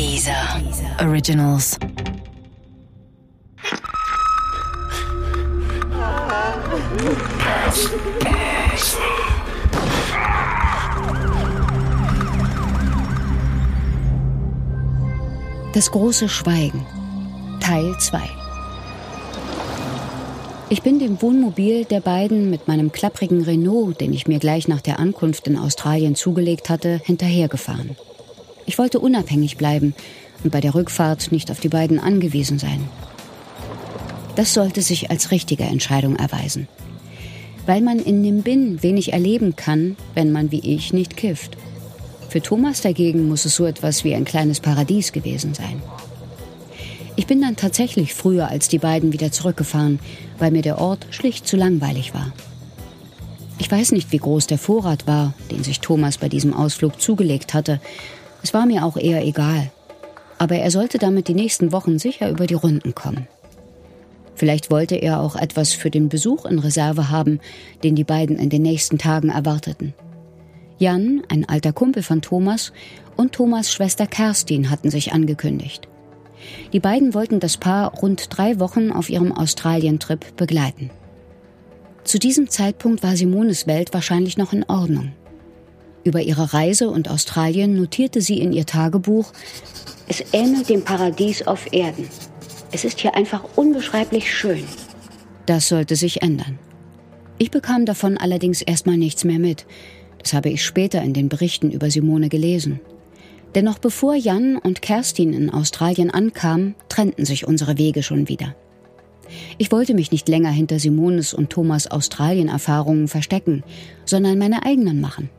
Dieser Originals. Das große Schweigen. Teil 2. Ich bin dem Wohnmobil der beiden mit meinem klapprigen Renault, den ich mir gleich nach der Ankunft in Australien zugelegt hatte, hinterhergefahren. Ich wollte unabhängig bleiben und bei der Rückfahrt nicht auf die beiden angewiesen sein. Das sollte sich als richtige Entscheidung erweisen. Weil man in Nimbin wenig erleben kann, wenn man wie ich nicht kifft. Für Thomas dagegen muss es so etwas wie ein kleines Paradies gewesen sein. Ich bin dann tatsächlich früher als die beiden wieder zurückgefahren, weil mir der Ort schlicht zu langweilig war. Ich weiß nicht, wie groß der Vorrat war, den sich Thomas bei diesem Ausflug zugelegt hatte. Es war mir auch eher egal. Aber er sollte damit die nächsten Wochen sicher über die Runden kommen. Vielleicht wollte er auch etwas für den Besuch in Reserve haben, den die beiden in den nächsten Tagen erwarteten. Jan, ein alter Kumpel von Thomas, und Thomas Schwester Kerstin hatten sich angekündigt. Die beiden wollten das Paar rund drei Wochen auf ihrem Australien-Trip begleiten. Zu diesem Zeitpunkt war Simones Welt wahrscheinlich noch in Ordnung. Über ihre Reise und Australien notierte sie in ihr Tagebuch, es ähnelt dem Paradies auf Erden. Es ist hier einfach unbeschreiblich schön. Das sollte sich ändern. Ich bekam davon allerdings erstmal nichts mehr mit. Das habe ich später in den Berichten über Simone gelesen. Denn noch bevor Jan und Kerstin in Australien ankamen, trennten sich unsere Wege schon wieder. Ich wollte mich nicht länger hinter Simones und Thomas Australien-Erfahrungen verstecken, sondern meine eigenen machen.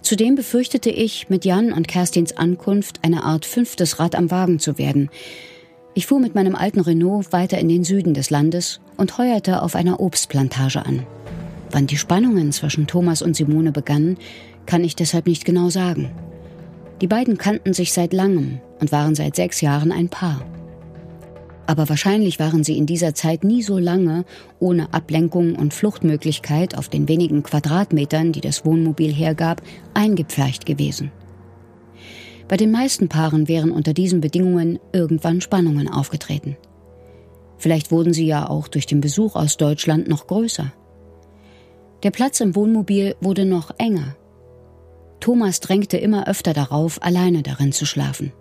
Zudem befürchtete ich, mit Jan und Kerstins Ankunft eine Art fünftes Rad am Wagen zu werden, ich fuhr mit meinem alten Renault weiter in den Süden des Landes und heuerte auf einer Obstplantage an. Wann die Spannungen zwischen Thomas und Simone begannen, kann ich deshalb nicht genau sagen. Die beiden kannten sich seit langem und waren seit sechs Jahren ein Paar. Aber wahrscheinlich waren sie in dieser Zeit nie so lange ohne Ablenkung und Fluchtmöglichkeit auf den wenigen Quadratmetern, die das Wohnmobil hergab, eingepfercht gewesen. Bei den meisten Paaren wären unter diesen Bedingungen irgendwann Spannungen aufgetreten. Vielleicht wurden sie ja auch durch den Besuch aus Deutschland noch größer. Der Platz im Wohnmobil wurde noch enger. Thomas drängte immer öfter darauf, alleine darin zu schlafen.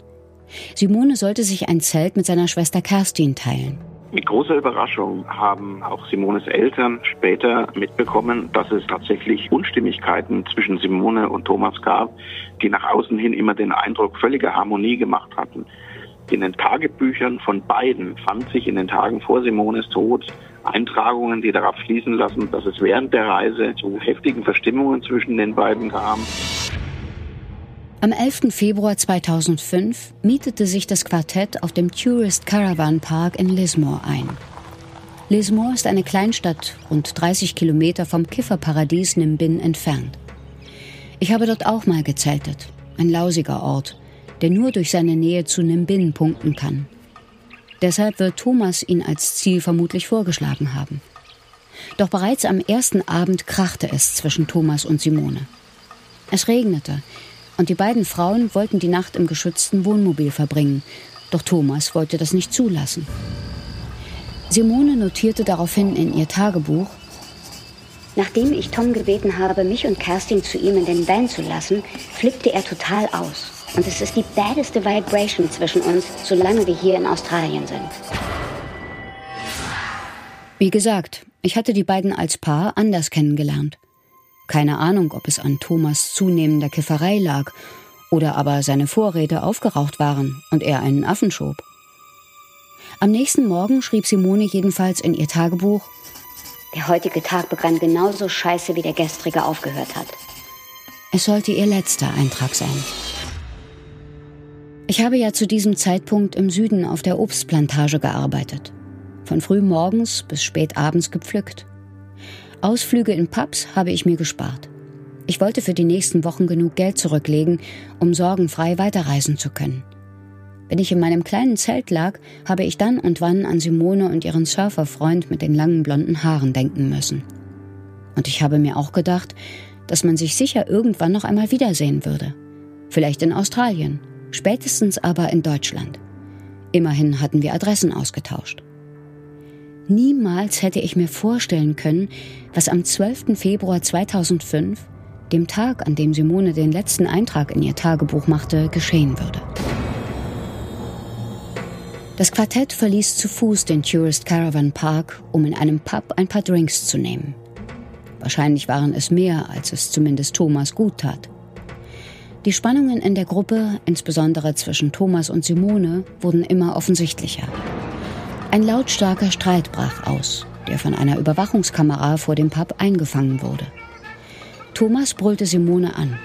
Simone sollte sich ein Zelt mit seiner Schwester Kerstin teilen. Mit großer Überraschung haben auch Simones Eltern später mitbekommen, dass es tatsächlich Unstimmigkeiten zwischen Simone und Thomas gab, die nach außen hin immer den Eindruck völliger Harmonie gemacht hatten. In den Tagebüchern von beiden fand sich in den Tagen vor Simones Tod Eintragungen, die darauf schließen lassen, dass es während der Reise zu heftigen Verstimmungen zwischen den beiden kam. Am 11. Februar 2005 mietete sich das Quartett auf dem Tourist Caravan Park in Lismore ein. Lismore ist eine Kleinstadt rund 30 Kilometer vom Kifferparadies Nimbin entfernt. Ich habe dort auch mal gezeltet, ein lausiger Ort, der nur durch seine Nähe zu Nimbin punkten kann. Deshalb wird Thomas ihn als Ziel vermutlich vorgeschlagen haben. Doch bereits am ersten Abend krachte es zwischen Thomas und Simone. Es regnete, und die beiden Frauen wollten die Nacht im geschützten Wohnmobil verbringen, doch Thomas wollte das nicht zulassen. Simone notierte daraufhin in ihr Tagebuch, Nachdem ich Tom gebeten habe, mich und Kerstin zu ihm in den Van zu lassen, flippte er total aus. Und es ist die baddeste Vibration zwischen uns, solange wir hier in Australien sind. Wie gesagt, ich hatte die beiden als Paar anders kennengelernt. Keine Ahnung, ob es an Thomas zunehmender Kifferei lag oder aber seine Vorräte aufgeraucht waren und er einen Affen schob. Am nächsten Morgen schrieb Simone jedenfalls in ihr Tagebuch, der heutige Tag begann genauso scheiße, wie der gestrige aufgehört hat. Es sollte ihr letzter Eintrag sein. Ich habe ja zu diesem Zeitpunkt im Süden auf der Obstplantage gearbeitet. Von früh morgens bis spät abends gepflückt. Ausflüge in Pubs habe ich mir gespart. Ich wollte für die nächsten Wochen genug Geld zurücklegen, um sorgenfrei weiterreisen zu können. Wenn ich in meinem kleinen Zelt lag, habe ich dann und wann an Simone und ihren Surferfreund mit den langen blonden Haaren denken müssen. Und ich habe mir auch gedacht, dass man sich sicher irgendwann noch einmal wiedersehen würde. Vielleicht in Australien Spätestens aber in Deutschland. Immerhin hatten wir Adressen ausgetauscht. Niemals hätte ich mir vorstellen können, was am 12. Februar 2005, dem Tag, an dem Simone den letzten Eintrag in ihr Tagebuch machte, geschehen würde. Das Quartett verließ zu Fuß den Tourist Caravan Park, um in einem Pub ein paar Drinks zu nehmen. Wahrscheinlich waren es mehr, als es zumindest Thomas gut tat. Die Spannungen in der Gruppe, insbesondere zwischen Thomas und Simone, wurden immer offensichtlicher. Ein lautstarker Streit brach aus, der von einer Überwachungskamera vor dem Pub eingefangen wurde. Thomas brüllte Simone an.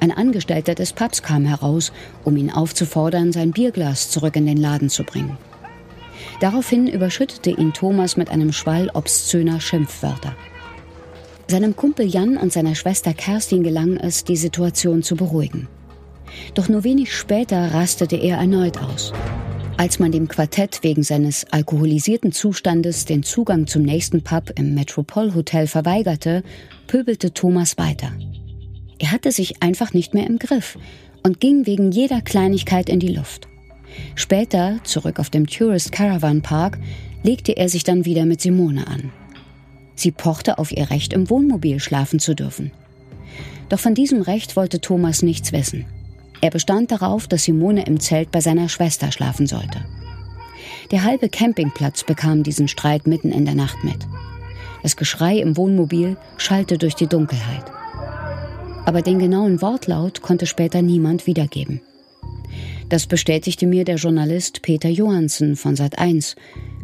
Ein Angestellter des Pubs kam heraus, um ihn aufzufordern, sein Bierglas zurück in den Laden zu bringen. Daraufhin überschüttete ihn Thomas mit einem Schwall obszöner Schimpfwörter. Seinem Kumpel Jan und seiner Schwester Kerstin gelang es, die Situation zu beruhigen. Doch nur wenig später rastete er erneut aus. Als man dem Quartett wegen seines alkoholisierten Zustandes den Zugang zum nächsten Pub im Metropol Hotel verweigerte, pöbelte Thomas weiter. Er hatte sich einfach nicht mehr im Griff und ging wegen jeder Kleinigkeit in die Luft. Später, zurück auf dem Tourist Caravan Park, legte er sich dann wieder mit Simone an. Sie pochte auf ihr Recht, im Wohnmobil schlafen zu dürfen. Doch von diesem Recht wollte Thomas nichts wissen. Er bestand darauf, dass Simone im Zelt bei seiner Schwester schlafen sollte. Der halbe Campingplatz bekam diesen Streit mitten in der Nacht mit. Das Geschrei im Wohnmobil schallte durch die Dunkelheit. Aber den genauen Wortlaut konnte später niemand wiedergeben. Das bestätigte mir der Journalist Peter Johansen von Sat1,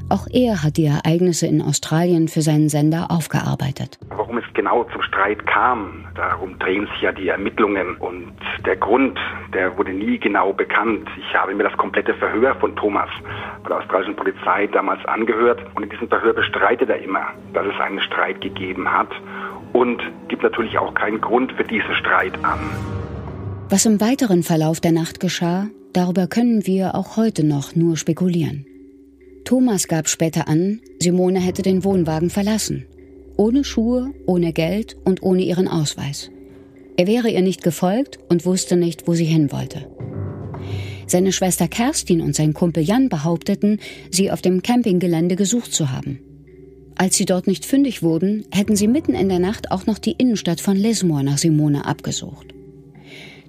auch er hat die Ereignisse in Australien für seinen Sender aufgearbeitet. Warum es genau zum Streit kam, darum drehen sich ja die Ermittlungen. Und der Grund, der wurde nie genau bekannt. Ich habe mir das komplette Verhör von Thomas bei der australischen Polizei damals angehört. Und in diesem Verhör bestreitet er immer, dass es einen Streit gegeben hat und gibt natürlich auch keinen Grund für diesen Streit an. Was im weiteren Verlauf der Nacht geschah, darüber können wir auch heute noch nur spekulieren. Thomas gab später an, Simone hätte den Wohnwagen verlassen. Ohne Schuhe, ohne Geld und ohne ihren Ausweis. Er wäre ihr nicht gefolgt und wusste nicht, wo sie hin wollte. Seine Schwester Kerstin und sein Kumpel Jan behaupteten, sie auf dem Campinggelände gesucht zu haben. Als sie dort nicht fündig wurden, hätten sie mitten in der Nacht auch noch die Innenstadt von Lismore nach Simone abgesucht.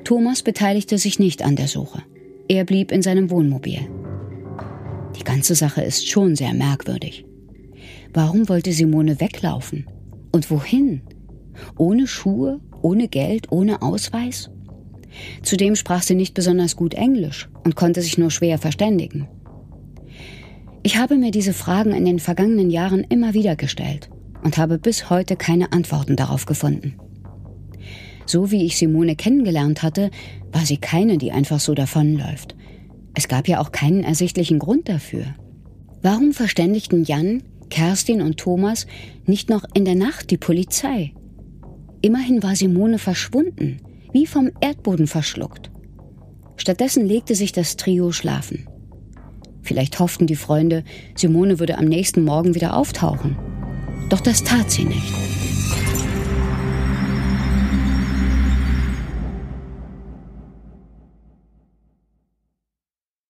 Thomas beteiligte sich nicht an der Suche. Er blieb in seinem Wohnmobil. Die ganze Sache ist schon sehr merkwürdig. Warum wollte Simone weglaufen? Und wohin? Ohne Schuhe, ohne Geld, ohne Ausweis? Zudem sprach sie nicht besonders gut Englisch und konnte sich nur schwer verständigen. Ich habe mir diese Fragen in den vergangenen Jahren immer wieder gestellt und habe bis heute keine Antworten darauf gefunden. So wie ich Simone kennengelernt hatte, war sie keine, die einfach so davonläuft. Es gab ja auch keinen ersichtlichen Grund dafür. Warum verständigten Jan, Kerstin und Thomas nicht noch in der Nacht die Polizei? Immerhin war Simone verschwunden, wie vom Erdboden verschluckt. Stattdessen legte sich das Trio schlafen. Vielleicht hofften die Freunde, Simone würde am nächsten Morgen wieder auftauchen. Doch das tat sie nicht.